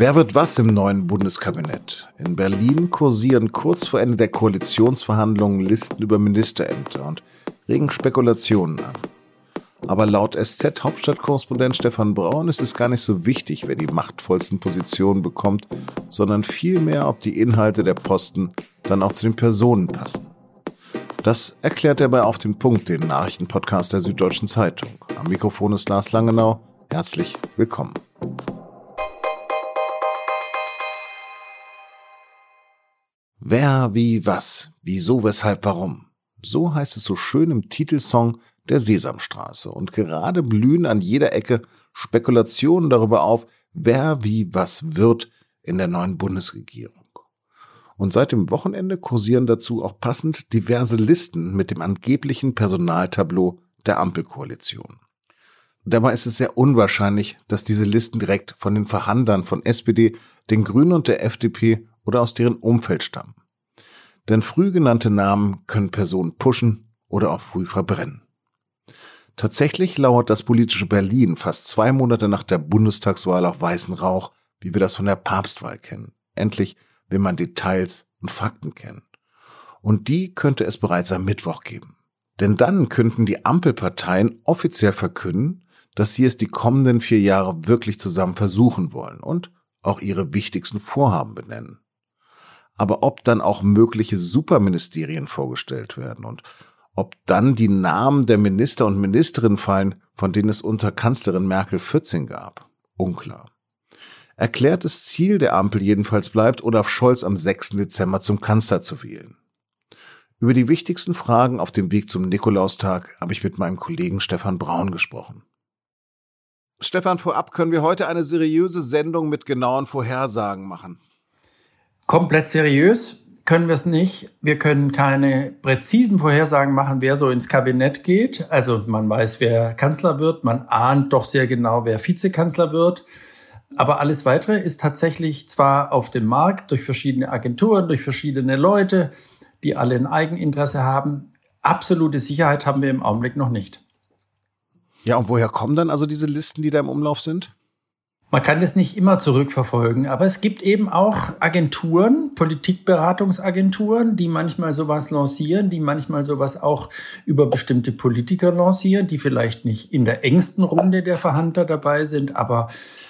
Wer wird was im neuen Bundeskabinett? In Berlin kursieren kurz vor Ende der Koalitionsverhandlungen Listen über Ministerämter und regen Spekulationen an. Aber laut SZ-Hauptstadtkorrespondent Stefan Braun ist es gar nicht so wichtig, wer die machtvollsten Positionen bekommt, sondern vielmehr, ob die Inhalte der Posten dann auch zu den Personen passen. Das erklärt er bei Auf den Punkt, dem Nachrichtenpodcast der Süddeutschen Zeitung. Am Mikrofon ist Lars Langenau. Herzlich willkommen. Wer, wie, was, wieso, weshalb, warum. So heißt es so schön im Titelsong der Sesamstraße. Und gerade blühen an jeder Ecke Spekulationen darüber auf, wer, wie, was wird in der neuen Bundesregierung. Und seit dem Wochenende kursieren dazu auch passend diverse Listen mit dem angeblichen Personaltableau der Ampelkoalition. Dabei ist es sehr unwahrscheinlich, dass diese Listen direkt von den Verhandlern von SPD, den Grünen und der FDP oder aus deren Umfeld stammen. Denn früh genannte Namen können Personen pushen oder auch früh verbrennen. Tatsächlich lauert das politische Berlin fast zwei Monate nach der Bundestagswahl auf weißen Rauch, wie wir das von der Papstwahl kennen. Endlich will man Details und Fakten kennen. Und die könnte es bereits am Mittwoch geben. Denn dann könnten die Ampelparteien offiziell verkünden, dass sie es die kommenden vier Jahre wirklich zusammen versuchen wollen und auch ihre wichtigsten Vorhaben benennen aber ob dann auch mögliche Superministerien vorgestellt werden und ob dann die Namen der Minister und Ministerinnen fallen, von denen es unter Kanzlerin Merkel 14 gab, unklar. Erklärtes Ziel der Ampel jedenfalls bleibt, Olaf Scholz am 6. Dezember zum Kanzler zu wählen. Über die wichtigsten Fragen auf dem Weg zum Nikolaustag habe ich mit meinem Kollegen Stefan Braun gesprochen. Stefan, vorab können wir heute eine seriöse Sendung mit genauen Vorhersagen machen. Komplett seriös können wir es nicht. Wir können keine präzisen Vorhersagen machen, wer so ins Kabinett geht. Also man weiß, wer Kanzler wird. Man ahnt doch sehr genau, wer Vizekanzler wird. Aber alles weitere ist tatsächlich zwar auf dem Markt durch verschiedene Agenturen, durch verschiedene Leute, die alle ein Eigeninteresse haben. Absolute Sicherheit haben wir im Augenblick noch nicht. Ja, und woher kommen dann also diese Listen, die da im Umlauf sind? Man kann das nicht immer zurückverfolgen, aber es gibt eben auch Agenturen, Politikberatungsagenturen, die manchmal sowas lancieren, die manchmal sowas auch über bestimmte Politiker lancieren, die vielleicht nicht in der engsten Runde der Verhandler dabei sind, aber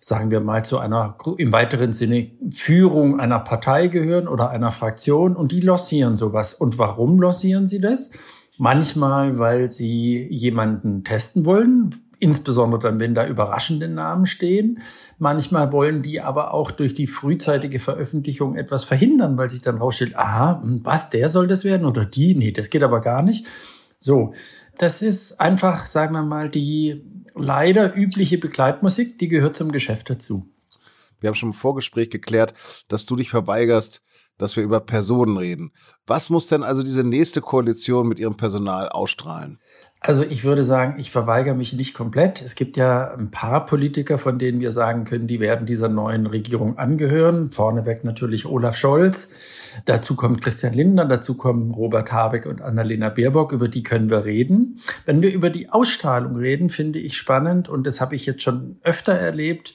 sagen wir mal zu einer im weiteren Sinne Führung einer Partei gehören oder einer Fraktion und die lancieren sowas. Und warum lancieren sie das? Manchmal, weil sie jemanden testen wollen, insbesondere dann, wenn da überraschende Namen stehen. Manchmal wollen die aber auch durch die frühzeitige Veröffentlichung etwas verhindern, weil sich dann rausstellt, aha, hm, was, der soll das werden oder die? Nee, das geht aber gar nicht. So, das ist einfach, sagen wir mal, die leider übliche Begleitmusik, die gehört zum Geschäft dazu. Wir haben schon im Vorgespräch geklärt, dass du dich verweigerst, dass wir über Personen reden. Was muss denn also diese nächste Koalition mit ihrem Personal ausstrahlen? Also ich würde sagen, ich verweigere mich nicht komplett. Es gibt ja ein paar Politiker, von denen wir sagen können, die werden dieser neuen Regierung angehören. Vorneweg natürlich Olaf Scholz. Dazu kommt Christian Lindner, dazu kommen Robert Habeck und Annalena Baerbock, über die können wir reden. Wenn wir über die Ausstrahlung reden, finde ich spannend und das habe ich jetzt schon öfter erlebt,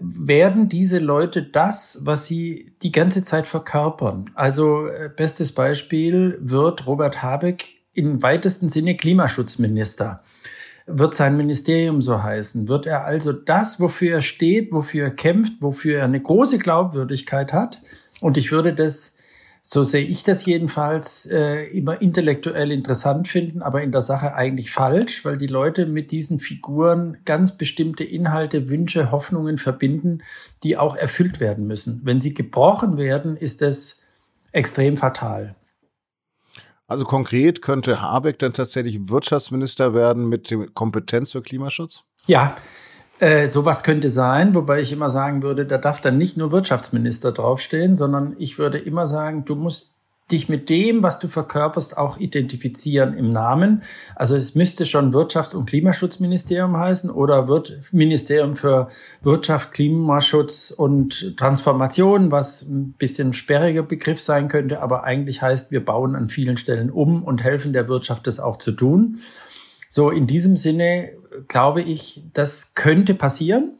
werden diese Leute das, was sie die ganze Zeit verkörpern. Also äh, bestes Beispiel wird Robert Habeck im weitesten Sinne Klimaschutzminister. Wird sein Ministerium so heißen? Wird er also das, wofür er steht, wofür er kämpft, wofür er eine große Glaubwürdigkeit hat? Und ich würde das, so sehe ich das jedenfalls, äh, immer intellektuell interessant finden, aber in der Sache eigentlich falsch, weil die Leute mit diesen Figuren ganz bestimmte Inhalte, Wünsche, Hoffnungen verbinden, die auch erfüllt werden müssen. Wenn sie gebrochen werden, ist das extrem fatal. Also konkret könnte Habeck dann tatsächlich Wirtschaftsminister werden mit Kompetenz für Klimaschutz? Ja, äh, sowas könnte sein, wobei ich immer sagen würde, da darf dann nicht nur Wirtschaftsminister draufstehen, sondern ich würde immer sagen, du musst dich mit dem, was du verkörperst, auch identifizieren im Namen. Also es müsste schon Wirtschafts- und Klimaschutzministerium heißen oder wird Ministerium für Wirtschaft, Klimaschutz und Transformation, was ein bisschen sperriger Begriff sein könnte, aber eigentlich heißt, wir bauen an vielen Stellen um und helfen der Wirtschaft, das auch zu tun. So in diesem Sinne glaube ich, das könnte passieren.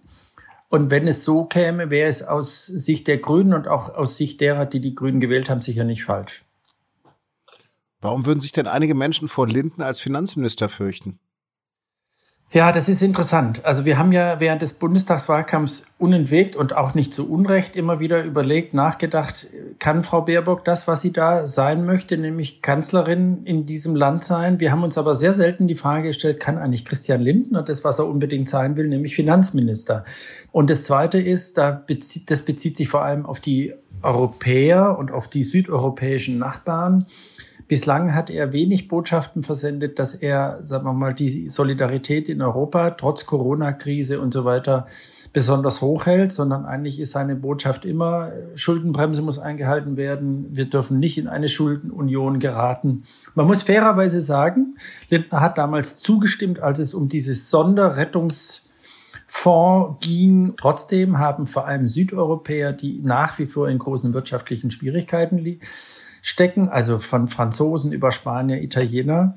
Und wenn es so käme, wäre es aus Sicht der Grünen und auch aus Sicht derer, die die Grünen gewählt haben, sicher nicht falsch. Warum würden sich denn einige Menschen vor Linden als Finanzminister fürchten? Ja, das ist interessant. Also wir haben ja während des Bundestagswahlkampfs unentwegt und auch nicht zu Unrecht immer wieder überlegt, nachgedacht, kann Frau Baerbock das, was sie da sein möchte, nämlich Kanzlerin in diesem Land sein? Wir haben uns aber sehr selten die Frage gestellt, kann eigentlich Christian Lindner das, was er unbedingt sein will, nämlich Finanzminister? Und das Zweite ist, da bezieht, das bezieht sich vor allem auf die Europäer und auf die südeuropäischen Nachbarn. Bislang hat er wenig Botschaften versendet, dass er, sagen wir mal, die Solidarität in Europa trotz Corona-Krise und so weiter besonders hoch hält, sondern eigentlich ist seine Botschaft immer, Schuldenbremse muss eingehalten werden, wir dürfen nicht in eine Schuldenunion geraten. Man muss fairerweise sagen, Lindner hat damals zugestimmt, als es um dieses Sonderrettungs ging. Trotzdem haben vor allem Südeuropäer, die nach wie vor in großen wirtschaftlichen Schwierigkeiten liegen, stecken, also von Franzosen über Spanier, Italiener.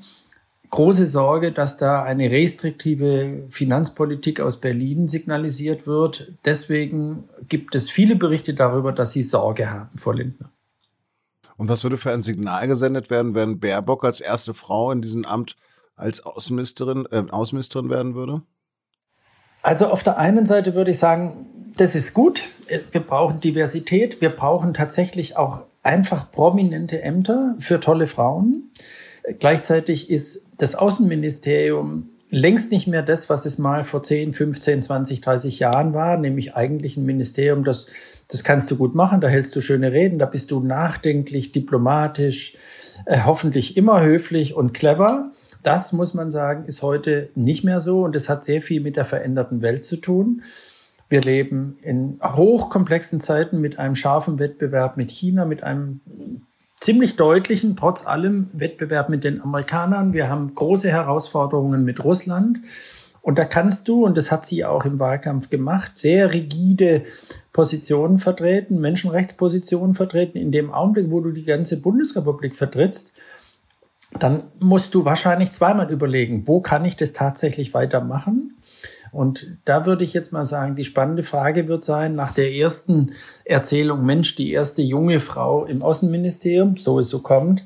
Große Sorge, dass da eine restriktive Finanzpolitik aus Berlin signalisiert wird. Deswegen gibt es viele Berichte darüber, dass sie Sorge haben vor Lindner. Und was würde für ein Signal gesendet werden, wenn Baerbock als erste Frau in diesem Amt als Außenministerin, äh, Außenministerin werden würde? Also auf der einen Seite würde ich sagen, das ist gut. Wir brauchen Diversität. Wir brauchen tatsächlich auch einfach prominente Ämter für tolle Frauen. Gleichzeitig ist das Außenministerium längst nicht mehr das, was es mal vor 10, 15, 20, 30 Jahren war, nämlich eigentlich ein Ministerium, das, das kannst du gut machen, da hältst du schöne Reden, da bist du nachdenklich, diplomatisch, äh, hoffentlich immer höflich und clever. Das muss man sagen, ist heute nicht mehr so und es hat sehr viel mit der veränderten Welt zu tun. Wir leben in hochkomplexen Zeiten mit einem scharfen Wettbewerb mit China, mit einem ziemlich deutlichen, trotz allem Wettbewerb mit den Amerikanern. Wir haben große Herausforderungen mit Russland. Und da kannst du, und das hat sie auch im Wahlkampf gemacht, sehr rigide Positionen vertreten, Menschenrechtspositionen vertreten. In dem Augenblick, wo du die ganze Bundesrepublik vertrittst, dann musst du wahrscheinlich zweimal überlegen, wo kann ich das tatsächlich weitermachen? Und da würde ich jetzt mal sagen, die spannende Frage wird sein, nach der ersten Erzählung, Mensch, die erste junge Frau im Außenministerium, so es so kommt,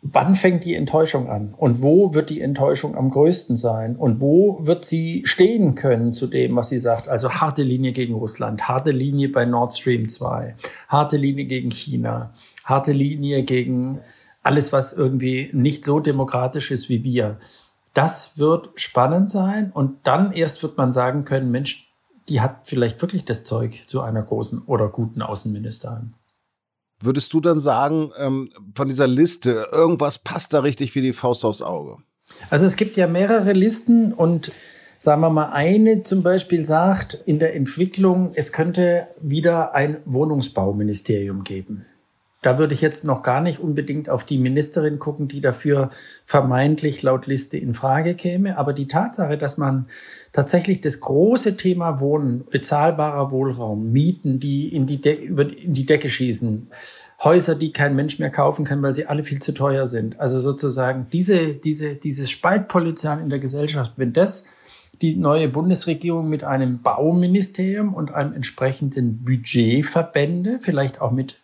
wann fängt die Enttäuschung an? Und wo wird die Enttäuschung am größten sein? Und wo wird sie stehen können zu dem, was sie sagt? Also harte Linie gegen Russland, harte Linie bei Nord Stream 2, harte Linie gegen China, harte Linie gegen alles, was irgendwie nicht so demokratisch ist wie wir. Das wird spannend sein und dann erst wird man sagen können, Mensch, die hat vielleicht wirklich das Zeug zu einer großen oder guten Außenministerin. Würdest du dann sagen, ähm, von dieser Liste, irgendwas passt da richtig wie die Faust aufs Auge? Also es gibt ja mehrere Listen und sagen wir mal, eine zum Beispiel sagt in der Entwicklung, es könnte wieder ein Wohnungsbauministerium geben. Da würde ich jetzt noch gar nicht unbedingt auf die Ministerin gucken, die dafür vermeintlich laut Liste in Frage käme. Aber die Tatsache, dass man tatsächlich das große Thema Wohnen, bezahlbarer Wohlraum, Mieten, die in die, De über, in die Decke schießen, Häuser, die kein Mensch mehr kaufen kann, weil sie alle viel zu teuer sind. Also sozusagen diese, diese, dieses Spaltpotenzial in der Gesellschaft, wenn das die neue Bundesregierung mit einem Bauministerium und einem entsprechenden Budget verbände, vielleicht auch mit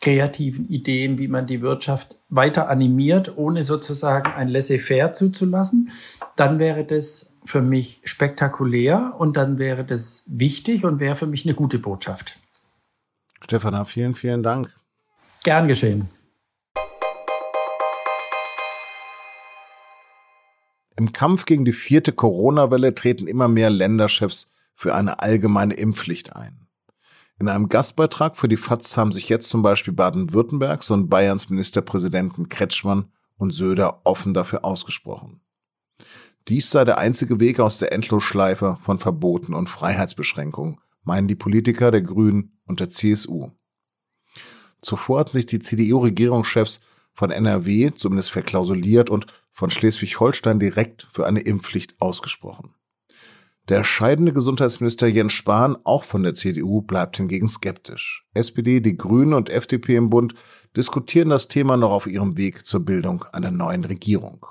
kreativen Ideen, wie man die Wirtschaft weiter animiert, ohne sozusagen ein Laissez-faire zuzulassen, dann wäre das für mich spektakulär und dann wäre das wichtig und wäre für mich eine gute Botschaft. Stefana, vielen, vielen Dank. Gern geschehen. Im Kampf gegen die vierte Corona-Welle treten immer mehr Länderchefs für eine allgemeine Impfpflicht ein. In einem Gastbeitrag für die FAZ haben sich jetzt zum Beispiel Baden-Württembergs und Bayerns Ministerpräsidenten Kretschmann und Söder offen dafür ausgesprochen. Dies sei der einzige Weg aus der Endlosschleife von Verboten und Freiheitsbeschränkungen, meinen die Politiker der Grünen und der CSU. Zuvor hatten sich die CDU-Regierungschefs von NRW zumindest verklausuliert und von Schleswig-Holstein direkt für eine Impfpflicht ausgesprochen. Der scheidende Gesundheitsminister Jens Spahn, auch von der CDU, bleibt hingegen skeptisch. SPD, die Grünen und FDP im Bund diskutieren das Thema noch auf ihrem Weg zur Bildung einer neuen Regierung.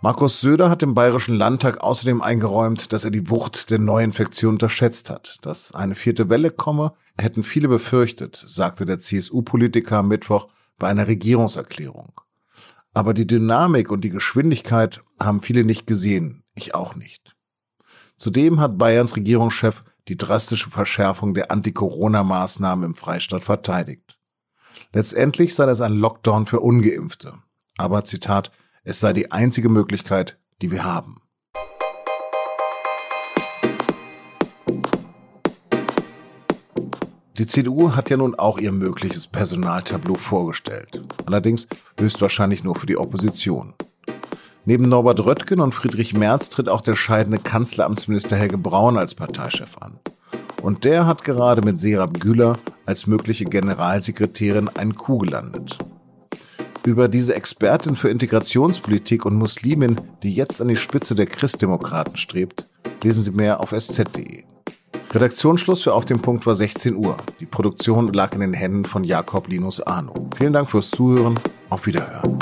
Markus Söder hat im Bayerischen Landtag außerdem eingeräumt, dass er die Wucht der Neuinfektion unterschätzt hat. Dass eine vierte Welle komme, hätten viele befürchtet, sagte der CSU-Politiker am Mittwoch bei einer Regierungserklärung. Aber die Dynamik und die Geschwindigkeit haben viele nicht gesehen, ich auch nicht. Zudem hat Bayerns Regierungschef die drastische Verschärfung der Anti-Corona-Maßnahmen im Freistaat verteidigt. Letztendlich sei das ein Lockdown für ungeimpfte. Aber Zitat, es sei die einzige Möglichkeit, die wir haben. Die CDU hat ja nun auch ihr mögliches Personaltableau vorgestellt. Allerdings höchstwahrscheinlich nur für die Opposition. Neben Norbert Röttgen und Friedrich Merz tritt auch der scheidende Kanzleramtsminister Helge Braun als Parteichef an. Und der hat gerade mit Serap Güler als mögliche Generalsekretärin einen Coup gelandet. Über diese Expertin für Integrationspolitik und Muslimin, die jetzt an die Spitze der Christdemokraten strebt, lesen Sie mehr auf sz.de. Redaktionsschluss für Auf dem Punkt war 16 Uhr. Die Produktion lag in den Händen von Jakob Linus Arno. Vielen Dank fürs Zuhören. Auf Wiederhören.